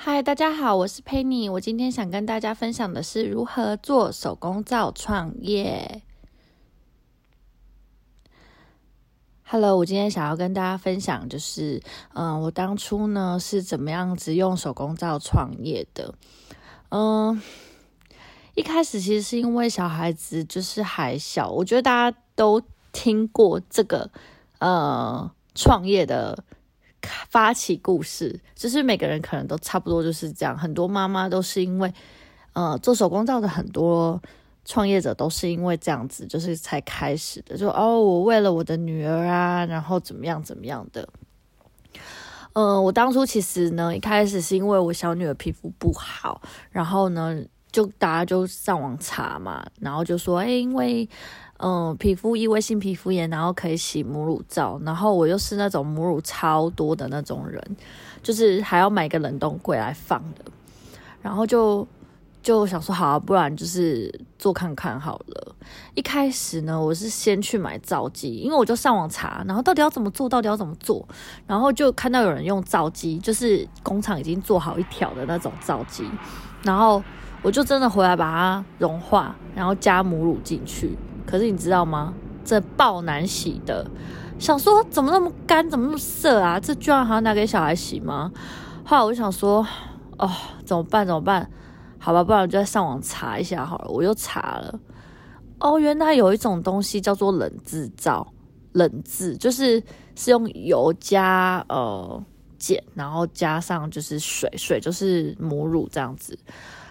嗨，大家好，我是 Penny。我今天想跟大家分享的是如何做手工皂创业。Hello，我今天想要跟大家分享，就是嗯，我当初呢是怎么样子用手工皂创业的。嗯，一开始其实是因为小孩子就是还小，我觉得大家都听过这个呃创业的。发起故事，就是每个人可能都差不多就是这样。很多妈妈都是因为，呃，做手工皂的很多创业者都是因为这样子，就是才开始的。就哦，我为了我的女儿啊，然后怎么样怎么样的。嗯、我当初其实呢，一开始是因为我小女儿皮肤不好，然后呢，就大家就上网查嘛，然后就说，哎，因为。嗯，皮肤异位性皮肤炎，然后可以洗母乳皂，然后我又是那种母乳超多的那种人，就是还要买个冷冻柜来放的，然后就就想说，好啊，不然就是做看看好了。一开始呢，我是先去买皂机，因为我就上网查，然后到底要怎么做，到底要怎么做，然后就看到有人用皂机，就是工厂已经做好一条的那种皂机，然后我就真的回来把它融化，然后加母乳进去。可是你知道吗？这爆难洗的，想说怎么那么干，怎么那么涩啊？这居然还要拿给小孩洗吗？后来我想说，哦，怎么办？怎么办？好吧，不然我就在上网查一下好了。我又查了，哦，原来有一种东西叫做冷制皂，冷制就是是用油加呃碱，然后加上就是水，水就是母乳这样子。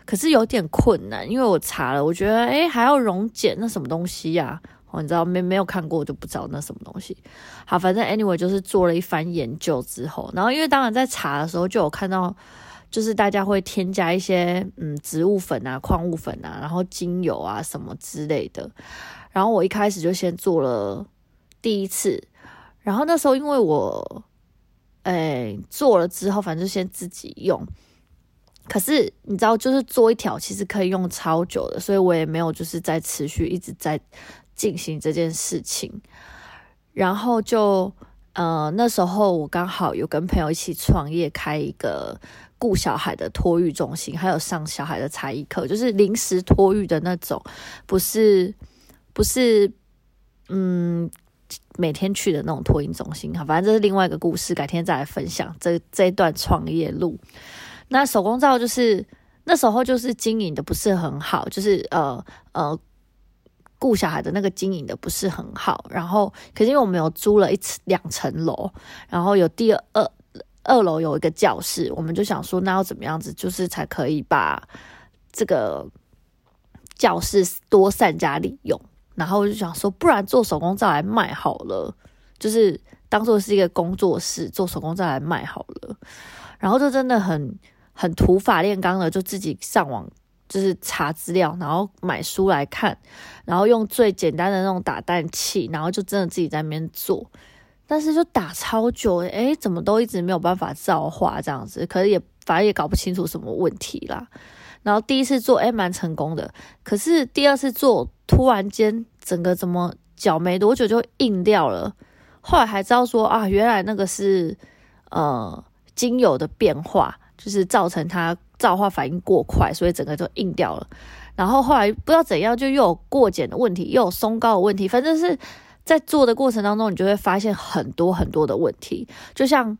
可是有点困难，因为我查了，我觉得诶还要溶碱，那什么东西呀？哦，你知道没没有看过，我就不知道那什么东西。好，反正 anyway 就是做了一番研究之后，然后因为当然在查的时候就有看到，就是大家会添加一些嗯植物粉啊、矿物粉啊，然后精油啊什么之类的。然后我一开始就先做了第一次，然后那时候因为我诶做了之后，反正就先自己用。可是你知道，就是做一条其实可以用超久的，所以我也没有就是在持续一直在进行这件事情。然后就呃那时候我刚好有跟朋友一起创业，开一个顾小孩的托育中心，还有上小孩的才艺课，就是临时托育的那种，不是不是嗯每天去的那种托婴中心。好，反正这是另外一个故事，改天再来分享这这一段创业路。那手工皂就是那时候就是经营的不是很好，就是呃呃顾小孩的那个经营的不是很好，然后可是因为我们有租了一层两层楼，然后有第二二二楼有一个教室，我们就想说那要怎么样子，就是才可以把这个教室多善加利用，然后我就想说不然做手工皂来卖好了，就是当做是一个工作室做手工皂来卖好了，然后就真的很。很土法炼钢的，就自己上网就是查资料，然后买书来看，然后用最简单的那种打蛋器，然后就真的自己在那边做，但是就打超久，诶，怎么都一直没有办法造化这样子，可是也反正也搞不清楚什么问题啦。然后第一次做，诶，蛮成功的，可是第二次做，突然间整个怎么搅没多久就硬掉了，后来还知道说啊，原来那个是呃精油的变化。就是造成它造化反应过快，所以整个就硬掉了。然后后来不知道怎样，就又有过碱的问题，又有松高的问题。反正是在做的过程当中，你就会发现很多很多的问题。就像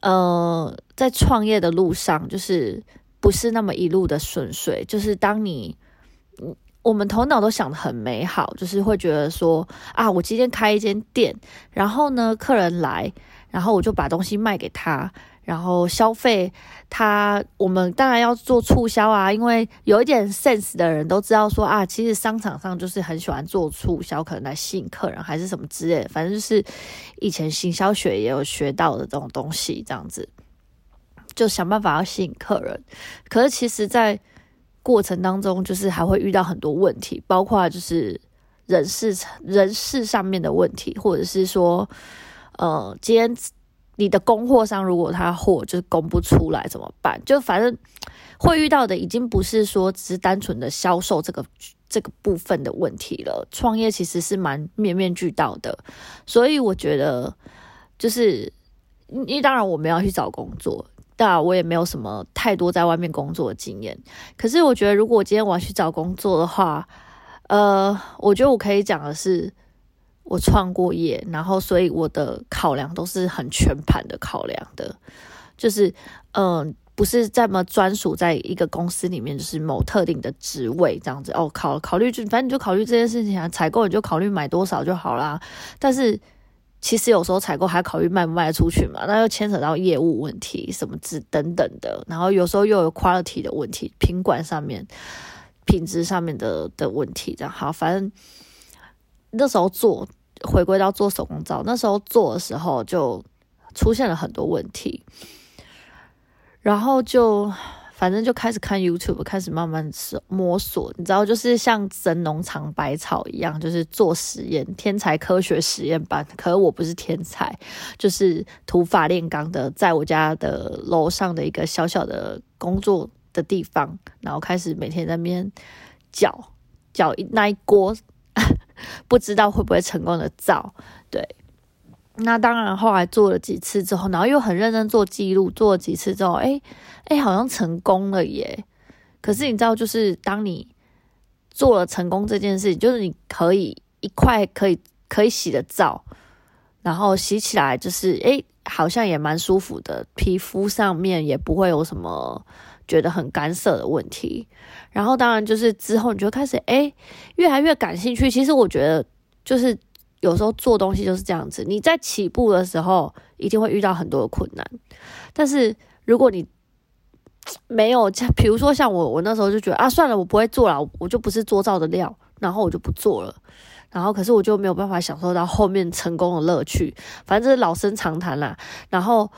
呃，在创业的路上，就是不是那么一路的顺遂。就是当你我们头脑都想得很美好，就是会觉得说啊，我今天开一间店，然后呢，客人来，然后我就把东西卖给他。然后消费他，我们当然要做促销啊，因为有一点 sense 的人都知道说啊，其实商场上就是很喜欢做促销，可能来吸引客人还是什么之类的，反正就是以前行销学也有学到的这种东西，这样子就想办法要吸引客人。可是其实，在过程当中，就是还会遇到很多问题，包括就是人事人事上面的问题，或者是说，呃，今天。你的供货商如果他货就是供不出来怎么办？就反正会遇到的已经不是说只是单纯的销售这个这个部分的问题了。创业其实是蛮面面俱到的，所以我觉得就是因为当然我们要去找工作，当然我也没有什么太多在外面工作的经验。可是我觉得，如果我今天我要去找工作的话，呃，我觉得我可以讲的是，我创过业，然后所以我的考量都是很全盘的考量的，就是嗯。不是这么专属在一个公司里面，就是某特定的职位这样子哦。考考虑就反正你就考虑这件事情啊，采购你就考虑买多少就好啦。但是其实有时候采购还考虑卖不卖得出去嘛，那又牵扯到业务问题什么之等等的。然后有时候又有 quality 的问题，品管上面、品质上面的的问题这样。好，反正那时候做回归到做手工皂，那时候做的时候就出现了很多问题。然后就反正就开始看 YouTube，开始慢慢摸索，你知道，就是像神农尝百草一样，就是做实验，天才科学实验班。可是我不是天才，就是土法炼钢的，在我家的楼上的一个小小的工作的地方，然后开始每天在那边搅搅一那一锅，不知道会不会成功的皂，对。那当然，后来做了几次之后，然后又很认真做记录，做了几次之后，哎哎，好像成功了耶！可是你知道，就是当你做了成功这件事情，就是你可以一块可以可以洗的皂，然后洗起来就是哎，好像也蛮舒服的，皮肤上面也不会有什么觉得很干涩的问题。然后当然就是之后你就开始哎，越来越感兴趣。其实我觉得就是。有时候做东西就是这样子，你在起步的时候一定会遇到很多的困难，但是如果你没有，比如说像我，我那时候就觉得啊，算了，我不会做了，我就不是做造的料，然后我就不做了，然后可是我就没有办法享受到后面成功的乐趣，反正这是老生常谈啦。然后，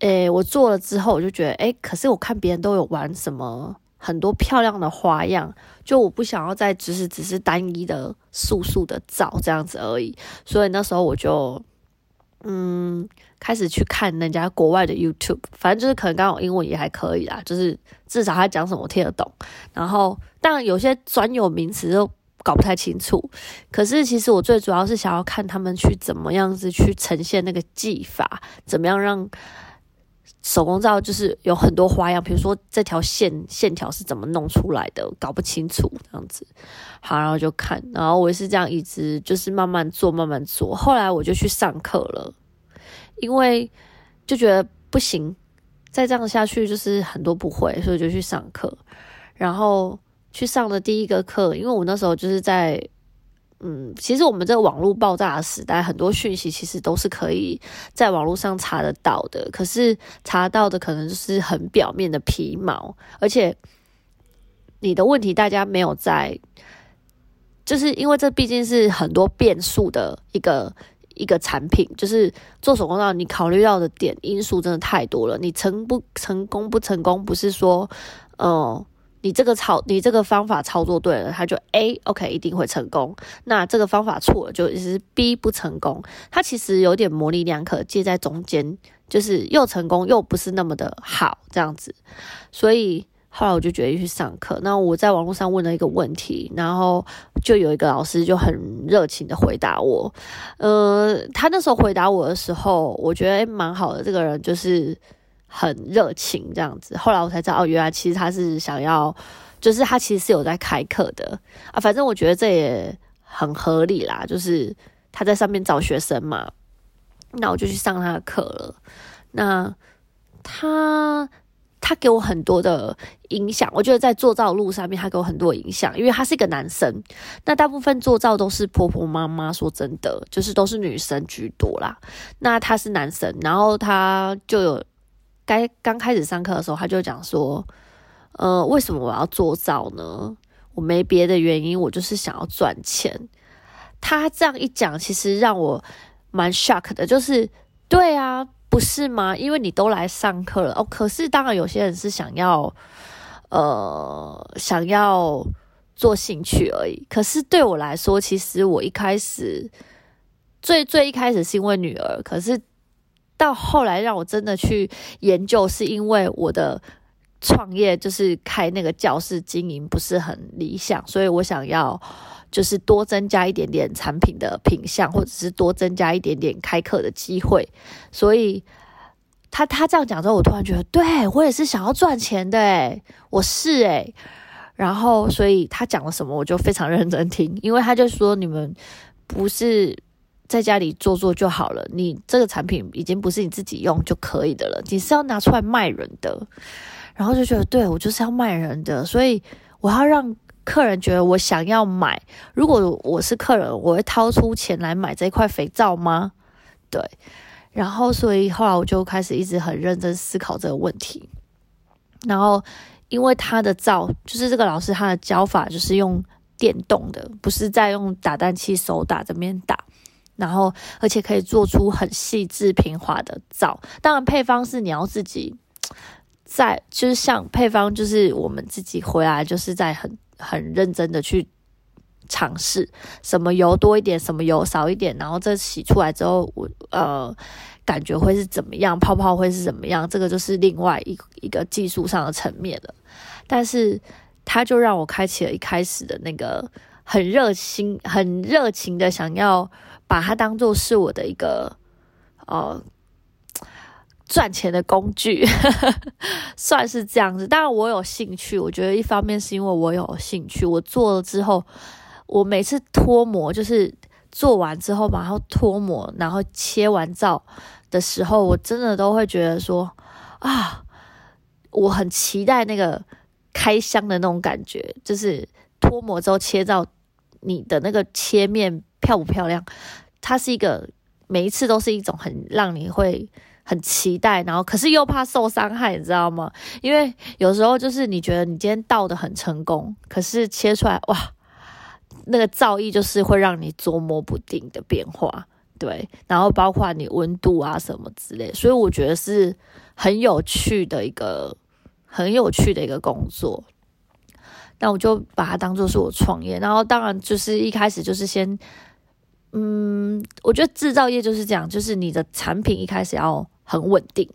诶，我做了之后，我就觉得，诶，可是我看别人都有玩什么。很多漂亮的花样，就我不想要再只是只是单一的素素的照这样子而已，所以那时候我就嗯开始去看人家国外的 YouTube，反正就是可能刚好英文也还可以啦，就是至少他讲什么我听得懂。然后当然有些专有名词都搞不太清楚，可是其实我最主要是想要看他们去怎么样子去呈现那个技法，怎么样让。手工皂就是有很多花样，比如说这条线线条是怎么弄出来的，搞不清楚这样子。好，然后就看，然后我也是这样一直就是慢慢做，慢慢做。后来我就去上课了，因为就觉得不行，再这样下去就是很多不会，所以就去上课。然后去上的第一个课，因为我那时候就是在。嗯，其实我们这个网络爆炸的时代，很多讯息其实都是可以在网络上查得到的。可是查到的可能就是很表面的皮毛，而且你的问题大家没有在，就是因为这毕竟是很多变数的一个一个产品，就是做手工皂，你考虑到的点因素真的太多了。你成不成功不成功，不是说，嗯。你这个操，你这个方法操作对了，它就 A OK 一定会成功。那这个方法错了，就是 B 不成功。它其实有点模棱两可，介在中间，就是又成功又不是那么的好这样子。所以后来我就决定去上课。那我在网络上问了一个问题，然后就有一个老师就很热情的回答我。呃，他那时候回答我的时候，我觉得蛮好的。这个人就是。很热情这样子，后来我才知道哦，原来其实他是想要，就是他其实是有在开课的啊。反正我觉得这也很合理啦，就是他在上面找学生嘛，那我就去上他的课了。那他他给我很多的影响，我觉得在做造路上面，他给我很多影响，因为他是一个男生。那大部分做造都是婆婆妈妈，说真的，就是都是女生居多啦。那他是男生，然后他就有。该刚开始上课的时候，他就讲说：“呃，为什么我要做造呢？我没别的原因，我就是想要赚钱。”他这样一讲，其实让我蛮 shock 的，就是对啊，不是吗？因为你都来上课了哦。可是当然，有些人是想要呃想要做兴趣而已。可是对我来说，其实我一开始最最一开始是因为女儿，可是。到后来让我真的去研究，是因为我的创业就是开那个教室经营不是很理想，所以我想要就是多增加一点点产品的品相，或者是多增加一点点开课的机会。所以他他这样讲之后，我突然觉得，对，我也是想要赚钱的，我是诶。然后所以他讲了什么，我就非常认真听，因为他就说，你们不是在家里做做就好了，你这个产品已经不是你自己用就可以的了，你是要拿出来卖人的。然后就觉得，对，我就是要卖人的，所以我要让客人觉得我想要买。如果我是客人，我会掏出钱来买这块肥皂吗？对。然后，所以后来我就开始一直很认真思考这个问题。然后，因为他的皂，就是这个老师他的教法就是用电动的，不是在用打蛋器手打这边打。然后，而且可以做出很细致平滑的皂。当然，配方是你要自己 在，就是像配方，就是我们自己回来，就是在很很认真的去。尝试什么油多一点，什么油少一点，然后这洗出来之后，我呃感觉会是怎么样，泡泡会是怎么样，这个就是另外一一个技术上的层面了。但是他就让我开启了一开始的那个很热心、很热情的想要把它当做是我的一个呃赚钱的工具，算是这样子。当然我有兴趣，我觉得一方面是因为我有兴趣，我做了之后。我每次脱模，就是做完之后，然后脱模，然后切完皂的时候，我真的都会觉得说啊，我很期待那个开箱的那种感觉，就是脱模之后切到，你的那个切面漂不漂亮？它是一个每一次都是一种很让你会很期待，然后可是又怕受伤害，你知道吗？因为有时候就是你觉得你今天倒得很成功，可是切出来哇。那个造诣就是会让你捉摸不定的变化，对，然后包括你温度啊什么之类，所以我觉得是很有趣的一个很有趣的一个工作。那我就把它当做是我创业，然后当然就是一开始就是先，嗯，我觉得制造业就是这样，就是你的产品一开始要很稳定，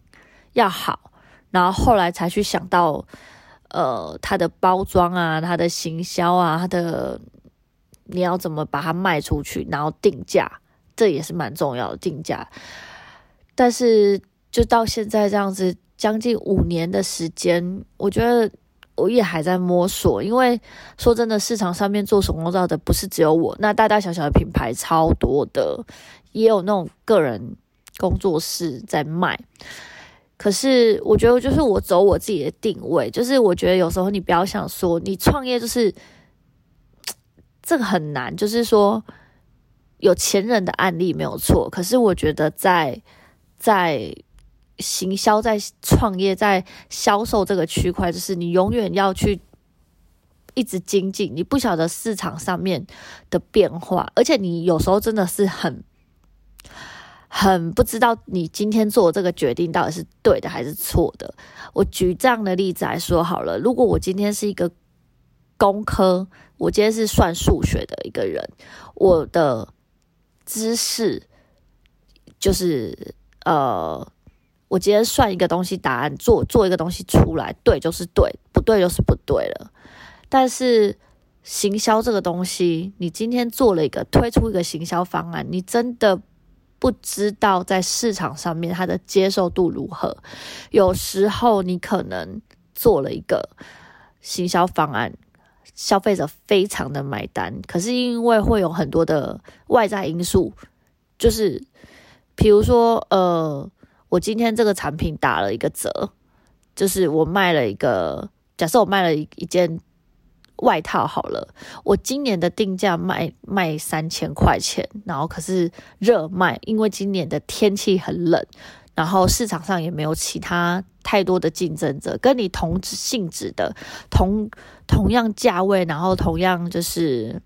要好，然后后来才去想到，呃，它的包装啊，它的行销啊，它的。你要怎么把它卖出去，然后定价，这也是蛮重要的定价。但是就到现在这样子，将近五年的时间，我觉得我也还在摸索。因为说真的，市场上面做手工皂的不是只有我，那大大小小的品牌超多的，也有那种个人工作室在卖。可是我觉得，就是我走我自己的定位，就是我觉得有时候你不要想说你创业就是。这个很难，就是说有前人的案例没有错，可是我觉得在在行销、在创业、在销售这个区块，就是你永远要去一直精进，你不晓得市场上面的变化，而且你有时候真的是很很不知道你今天做这个决定到底是对的还是错的。我举这样的例子来说好了，如果我今天是一个。工科，我今天是算数学的一个人，我的知识就是呃，我今天算一个东西答案，做做一个东西出来，对就是对，不对就是不对了。但是行销这个东西，你今天做了一个推出一个行销方案，你真的不知道在市场上面它的接受度如何。有时候你可能做了一个行销方案。消费者非常的买单，可是因为会有很多的外在因素，就是比如说，呃，我今天这个产品打了一个折，就是我卖了一个，假设我卖了一一件外套好了，我今年的定价卖卖三千块钱，然后可是热卖，因为今年的天气很冷。然后市场上也没有其他太多的竞争者，跟你同性质的同同样价位，然后同样就是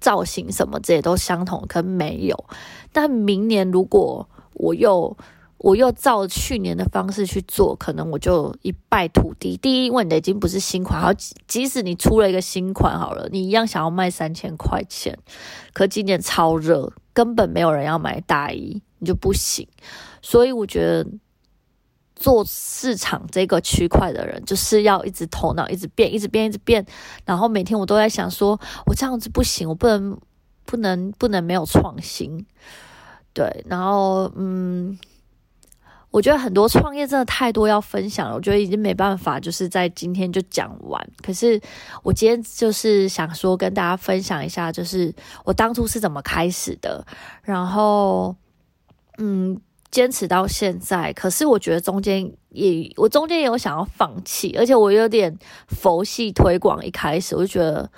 造型什么这些都相同，可没有。但明年如果我又我又照去年的方式去做，可能我就一败涂地。第一，因为你的已经不是新款，好，即使你出了一个新款好了，你一样想要卖三千块钱，可今年超热，根本没有人要买大衣，你就不行。所以我觉得做市场这个区块的人，就是要一直头脑一直变，一直变，一直变。然后每天我都在想说，我这样子不行，我不能，不能，不能没有创新。对，然后嗯，我觉得很多创业真的太多要分享了，我觉得已经没办法，就是在今天就讲完。可是我今天就是想说跟大家分享一下，就是我当初是怎么开始的，然后嗯，坚持到现在。可是我觉得中间也，我中间也有想要放弃，而且我有点佛系推广。一开始我就觉得。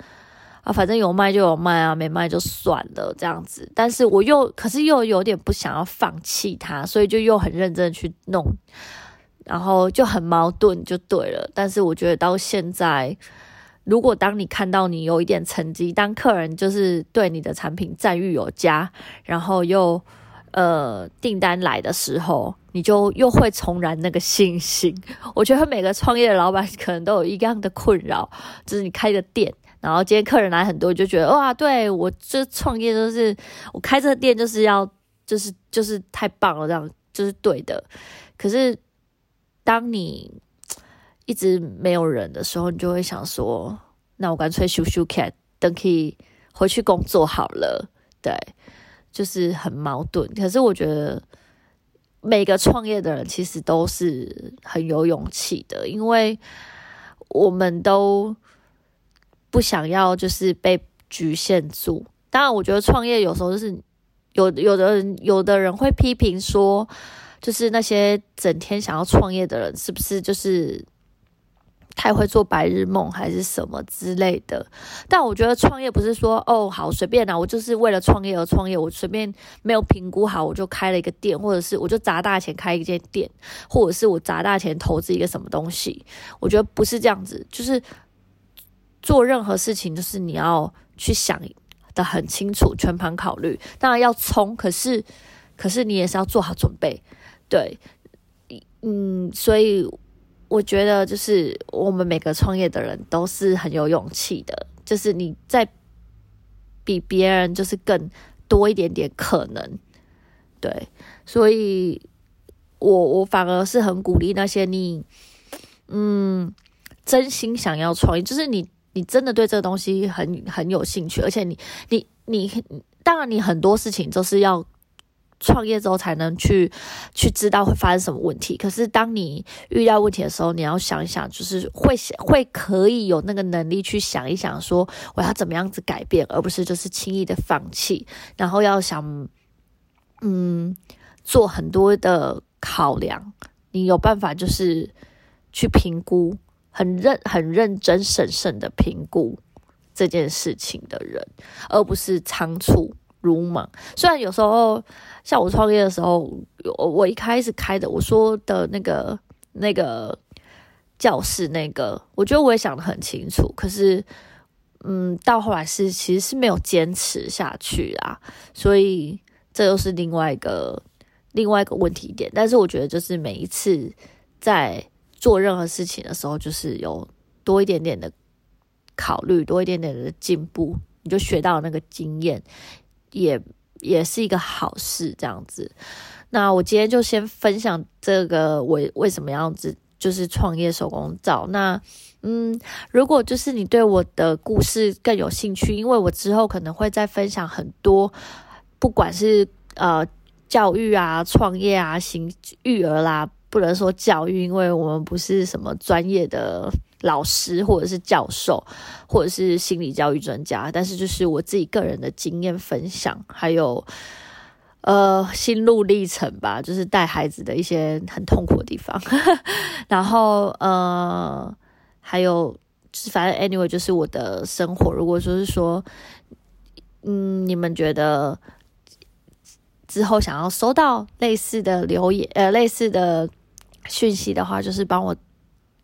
啊，反正有卖就有卖啊，没卖就算了这样子。但是我又，可是又有点不想要放弃它，所以就又很认真去弄，然后就很矛盾，就对了。但是我觉得到现在，如果当你看到你有一点成绩，当客人就是对你的产品赞誉有加，然后又呃订单来的时候，你就又会重燃那个信心。我觉得每个创业的老板可能都有一样的困扰，就是你开个店。然后今天客人来很多，就觉得哇，对我这创业就是我开这个店就是要就是就是太棒了，这样就是对的。可是当你一直没有人的时候，你就会想说，那我干脆休休看，等可以回去工作好了。对，就是很矛盾。可是我觉得每个创业的人其实都是很有勇气的，因为我们都。不想要就是被局限住。当然，我觉得创业有时候就是有有的人有的人会批评说，就是那些整天想要创业的人是不是就是太会做白日梦还是什么之类的。但我觉得创业不是说哦好随便啦，我就是为了创业而创业，我随便没有评估好我就开了一个店，或者是我就砸大钱开一间店，或者是我砸大钱投资一个什么东西。我觉得不是这样子，就是。做任何事情，就是你要去想得很清楚，全盘考虑。当然要冲，可是，可是你也是要做好准备。对，嗯，所以我觉得，就是我们每个创业的人都是很有勇气的，就是你在比别人就是更多一点点可能。对，所以我我反而是很鼓励那些你，嗯，真心想要创业，就是你。你真的对这个东西很很有兴趣，而且你你你，当然你很多事情都是要创业之后才能去去知道会发生什么问题。可是当你遇到问题的时候，你要想一想，就是会会可以有那个能力去想一想，说我要怎么样子改变，而不是就是轻易的放弃。然后要想，嗯，做很多的考量，你有办法就是去评估。很认很认真审慎的评估这件事情的人，而不是仓促鲁莽。虽然有时候像我创业的时候，我我一开始开的我说的那个那个教室，那个我觉得我也想得很清楚，可是嗯，到后来是其实是没有坚持下去啦，所以这又是另外一个另外一个问题点。但是我觉得就是每一次在。做任何事情的时候，就是有多一点点的考虑，多一点点的进步，你就学到那个经验，也也是一个好事。这样子，那我今天就先分享这个我为什么样子就是创业手工皂。那嗯，如果就是你对我的故事更有兴趣，因为我之后可能会再分享很多，不管是呃教育啊、创业啊、行育儿啦。不能说教育，因为我们不是什么专业的老师，或者是教授，或者是心理教育专家。但是就是我自己个人的经验分享，还有呃心路历程吧，就是带孩子的一些很痛苦的地方。然后呃还有就是反正 anyway 就是我的生活。如果说是说，嗯，你们觉得之后想要收到类似的留言，呃，类似的。讯息的话，就是帮我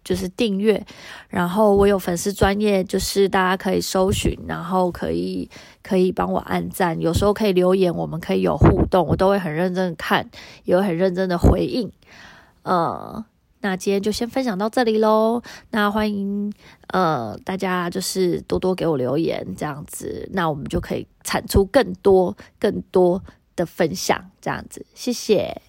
就是订阅，然后我有粉丝专业，就是大家可以搜寻，然后可以可以帮我按赞，有时候可以留言，我们可以有互动，我都会很认真看，也会很认真的回应。呃，那今天就先分享到这里喽。那欢迎呃大家就是多多给我留言，这样子，那我们就可以产出更多更多的分享，这样子，谢谢。